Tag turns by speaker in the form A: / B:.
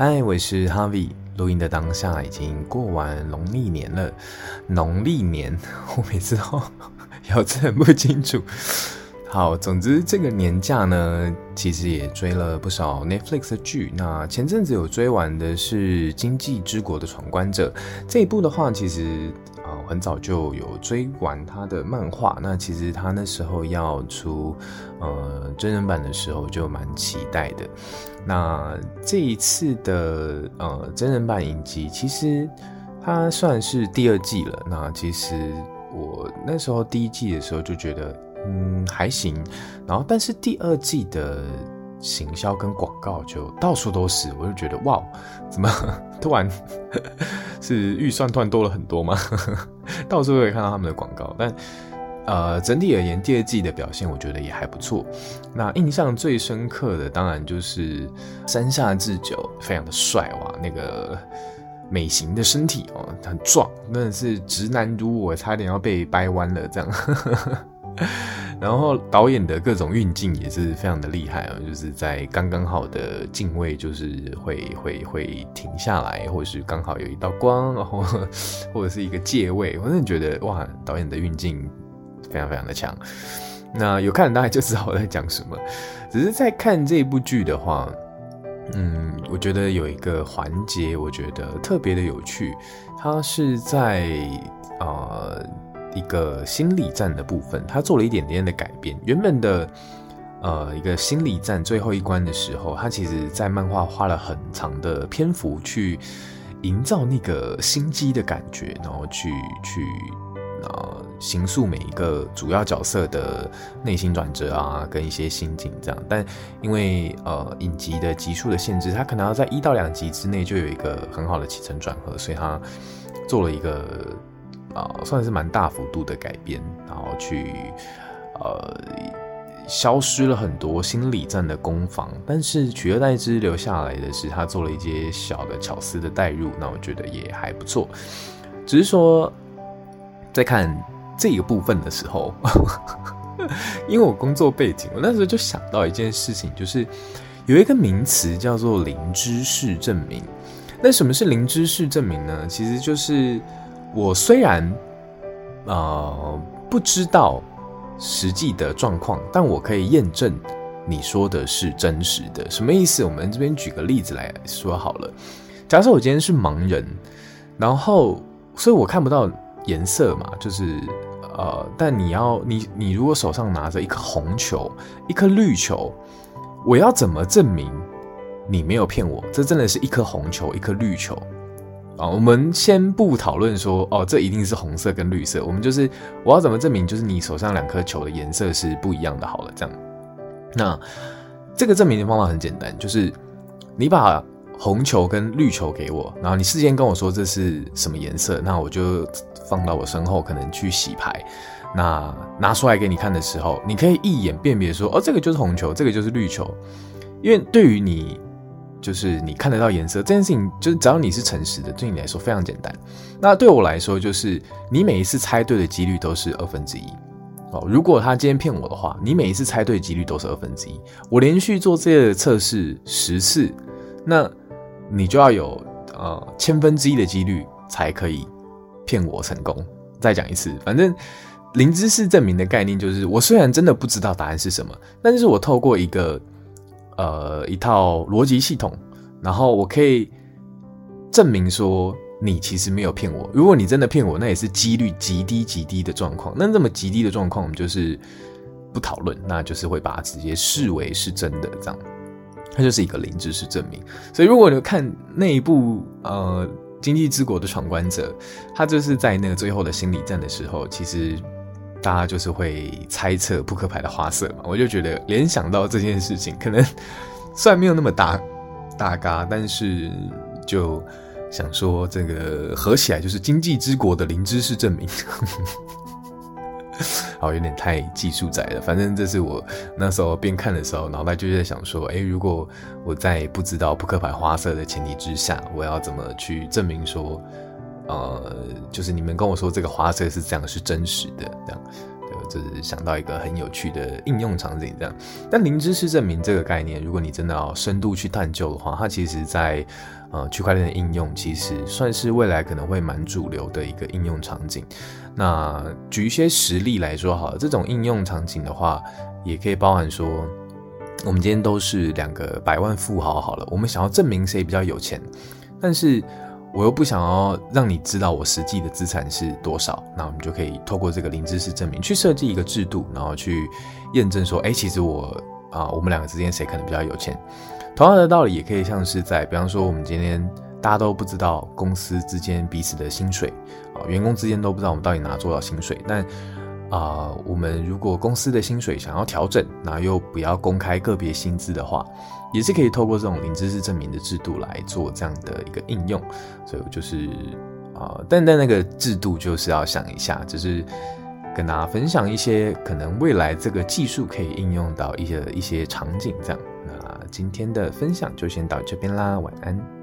A: 嗨，我是哈维。录音的当下已经过完农历年了，农历年 我每次都 咬字很不清楚。好，总之这个年假呢，其实也追了不少 Netflix 的剧。那前阵子有追完的是《今际之国的闯关者》这一部的话，其实啊、很早就有追完他的漫画。那其实他那时候要出呃真人版的时候，就蛮期待的。那这一次的呃真人版影集，其实它算是第二季了。那其实我那时候第一季的时候就觉得。嗯，还行。然后，但是第二季的行销跟广告就到处都是，我就觉得哇，怎么 突然 是预算突然多了很多吗？到处都可以看到他们的广告。但呃，整体而言，第二季的表现我觉得也还不错。那印象最深刻的，当然就是山下智久，非常的帅哇，那个美型的身体哦，很壮，真的是直男如我，差点要被掰弯了这样。然后导演的各种运镜也是非常的厉害啊，就是在刚刚好的镜位，就是会会会停下来，或者是刚好有一道光，然后或者是一个借位，我真的觉得哇，导演的运镜非常非常的强。那有看的大概就知道我在讲什么。只是在看这部剧的话，嗯，我觉得有一个环节，我觉得特别的有趣，它是在呃。一个心理战的部分，他做了一点点的改变。原本的呃一个心理战最后一关的时候，他其实在漫画花了很长的篇幅去营造那个心机的感觉，然后去去呃形塑每一个主要角色的内心转折啊，跟一些心境这样。但因为呃影集的集数的限制，他可能要在一到两集之内就有一个很好的起承转合，所以他做了一个。啊、算是蛮大幅度的改变，然后去呃消失了很多心理战的攻防，但是取而代之留下来的是他做了一些小的巧思的带入，那我觉得也还不错。只是说在看这个部分的时候，因为我工作背景，我那时候就想到一件事情，就是有一个名词叫做零知识证明。那什么是零知识证明呢？其实就是。我虽然，呃，不知道实际的状况，但我可以验证你说的是真实的。什么意思？我们这边举个例子来说好了。假设我今天是盲人，然后，所以我看不到颜色嘛，就是，呃，但你要你你如果手上拿着一颗红球，一颗绿球，我要怎么证明你没有骗我？这真的是一颗红球，一颗绿球。啊，我们先不讨论说，哦，这一定是红色跟绿色。我们就是，我要怎么证明，就是你手上两颗球的颜色是不一样的？好了，这样，那这个证明的方法很简单，就是你把红球跟绿球给我，然后你事先跟我说这是什么颜色，那我就放到我身后，可能去洗牌。那拿出来给你看的时候，你可以一眼辨别说，哦，这个就是红球，这个就是绿球，因为对于你。就是你看得到颜色这件事情，就是只要你是诚实的，对你来说非常简单。那对我来说，就是你每一次猜对的几率都是二分之一。哦，如果他今天骗我的话，你每一次猜对几率都是二分之一。我连续做这个测试十次，那你就要有呃千分之一的几率才可以骗我成功。再讲一次，反正零知识证明的概念就是，我虽然真的不知道答案是什么，但是我透过一个。呃，一套逻辑系统，然后我可以证明说你其实没有骗我。如果你真的骗我，那也是几率极低极低的状况。那这么极低的状况，我们就是不讨论，那就是会把它直接视为是真的，这样，它就是一个零知识证明。所以，如果你看那一部呃《经济之国的闯关者》，他就是在那个最后的心理战的时候，其实。大家就是会猜测扑克牌的花色嘛，我就觉得联想到这件事情，可能虽然没有那么大大嘎，但是就想说这个合起来就是经济之国的零知识证明。好，有点太技术宅了。反正这是我那时候边看的时候，脑袋就在想说，诶，如果我在不知道扑克牌花色的前提之下，我要怎么去证明说？呃，就是你们跟我说这个花色是这样，是真实的，这样，就是想到一个很有趣的应用场景这样。但零知识证明这个概念，如果你真的要深度去探究的话，它其实在呃区块链的应用，其实算是未来可能会蛮主流的一个应用场景。那举一些实例来说好了，这种应用场景的话，也可以包含说，我们今天都是两个百万富豪好了，我们想要证明谁比较有钱，但是。我又不想要让你知道我实际的资产是多少，那我们就可以透过这个零知识证明去设计一个制度，然后去验证说，哎，其实我啊、我们两个之间谁可能比较有钱。同样的道理，也可以像是在，比方说，我们今天大家都不知道公司之间彼此的薪水啊、员工之间都不知道我们到底拿多少薪水，但啊、我们如果公司的薪水想要调整，那又不要公开个别薪资的话。也是可以透过这种零知识证明的制度来做这样的一个应用，所以就是啊、呃，但但那个制度就是要想一下，就是跟大家分享一些可能未来这个技术可以应用到一些一些场景这样。那今天的分享就先到这边啦，晚安。